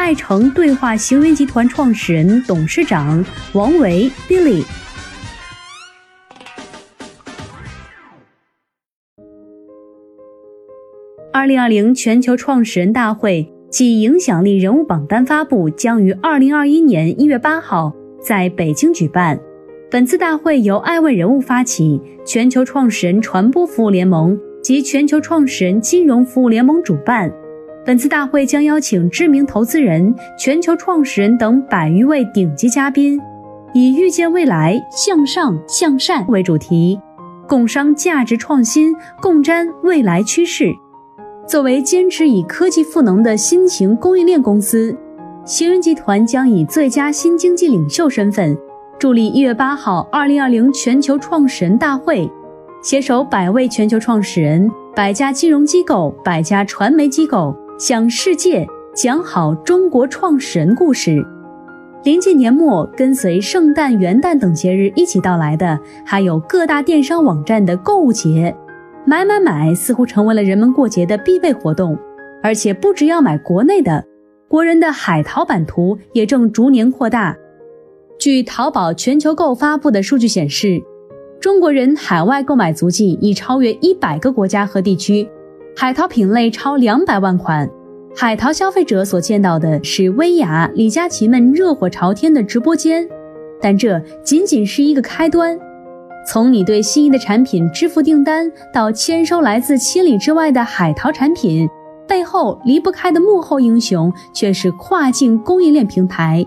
爱诚对话行云集团创始人、董事长王维 Billy。二零二零全球创始人大会暨影响力人物榜单发布将于二零二一年一月八号在北京举办。本次大会由爱问人物发起，全球创始人传播服务联盟及全球创始人金融服务联盟主办。本次大会将邀请知名投资人、全球创始人等百余位顶级嘉宾，以“预见未来，向上向善”为主题，共商价值创新，共瞻未来趋势。作为坚持以科技赋能的新型供应链公司，行云集团将以最佳新经济领袖身份，助力一月八号二零二零全球创始人大会，携手百位全球创始人、百家金融机构、百家传媒机构。向世界讲好中国创始人故事。临近年末，跟随圣诞、元旦等节日一起到来的，还有各大电商网站的购物节。买买买似乎成为了人们过节的必备活动，而且不只要买国内的，国人的海淘版图也正逐年扩大。据淘宝全球购发布的数据显示，中国人海外购买足迹已超越一百个国家和地区。海淘品类超两百万款，海淘消费者所见到的是薇娅、李佳琦们热火朝天的直播间，但这仅仅是一个开端。从你对心仪的产品支付订单，到签收来自千里之外的海淘产品，背后离不开的幕后英雄却是跨境供应链平台。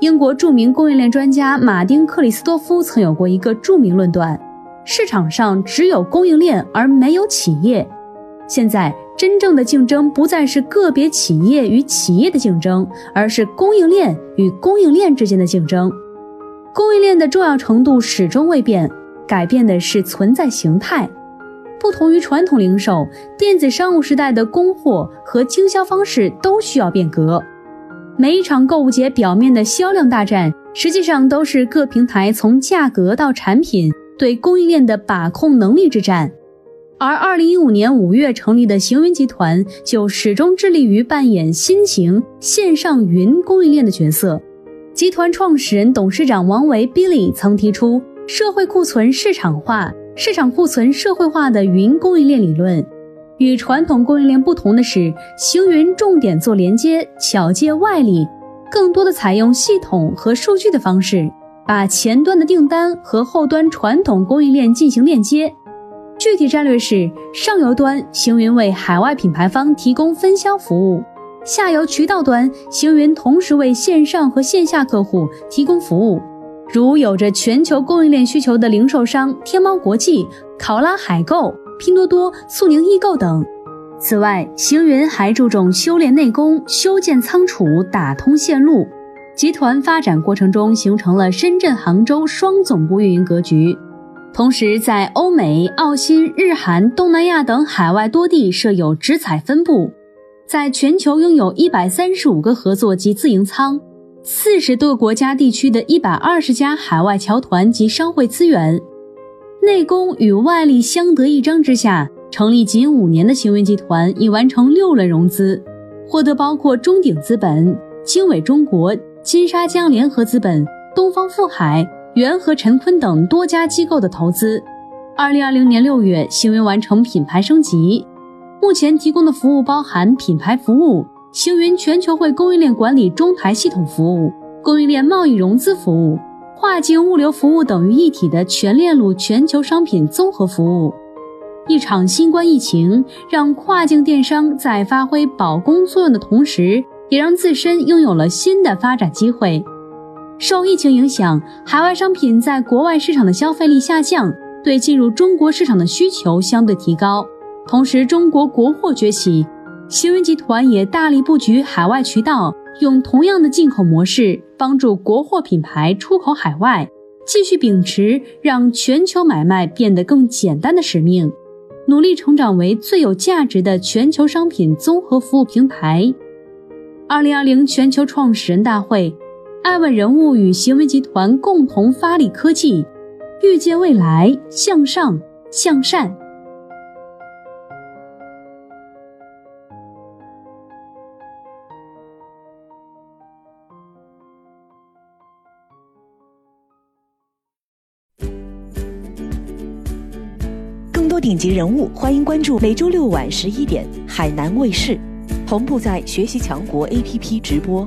英国著名供应链专家马丁·克里斯多夫曾有过一个著名论断：市场上只有供应链，而没有企业。现在真正的竞争不再是个别企业与企业的竞争，而是供应链与供应链之间的竞争。供应链的重要程度始终未变，改变的是存在形态。不同于传统零售，电子商务时代的供货和经销方式都需要变革。每一场购物节表面的销量大战，实际上都是各平台从价格到产品对供应链的把控能力之战。而二零一五年五月成立的行云集团，就始终致力于扮演新型线上云供应链的角色。集团创始人、董事长王维 Billy 曾提出“社会库存市场化，市场库存社会化”的云供应链理论。与传统供应链不同的是，行云重点做连接，巧借外力，更多的采用系统和数据的方式，把前端的订单和后端传统供应链进行链接。具体战略是：上游端行云为海外品牌方提供分销服务；下游渠道端行云同时为线上和线下客户提供服务，如有着全球供应链需求的零售商天猫国际、考拉海购、拼多多、苏宁易购等。此外，行云还注重修炼内功、修建仓储、打通线路。集团发展过程中形成了深圳、杭州双总部运营格局。同时，在欧美、澳新、日韩、东南亚等海外多地设有直采分部，在全球拥有一百三十五个合作及自营仓，四十多个国家地区的一百二十家海外侨团及商会资源，内功与外力相得益彰之下，成立仅五年的行云集团已完成六轮融资，获得包括中鼎资本、经纬中国、金沙江联合资本、东方富海。元和陈坤等多家机构的投资。二零二零年六月，行云完成品牌升级，目前提供的服务包含品牌服务、星云全球会供应链管理中台系统服务、供应链贸易融资服务、跨境物流服务等于一体的全链路全球商品综合服务。一场新冠疫情让跨境电商在发挥保供作用的同时，也让自身拥有了新的发展机会。受疫情影响，海外商品在国外市场的消费力下降，对进入中国市场的需求相对提高。同时，中国国货崛起，行云集团也大力布局海外渠道，用同样的进口模式帮助国货品牌出口海外，继续秉持让全球买卖变得更简单的使命，努力成长为最有价值的全球商品综合服务平台。二零二零全球创始人大会，爱问人物与行为集团共同发力科技，预见未来，向上向善。更多顶级人物，欢迎关注每周六晚十一点海南卫视。同步在学习强国 APP 直播，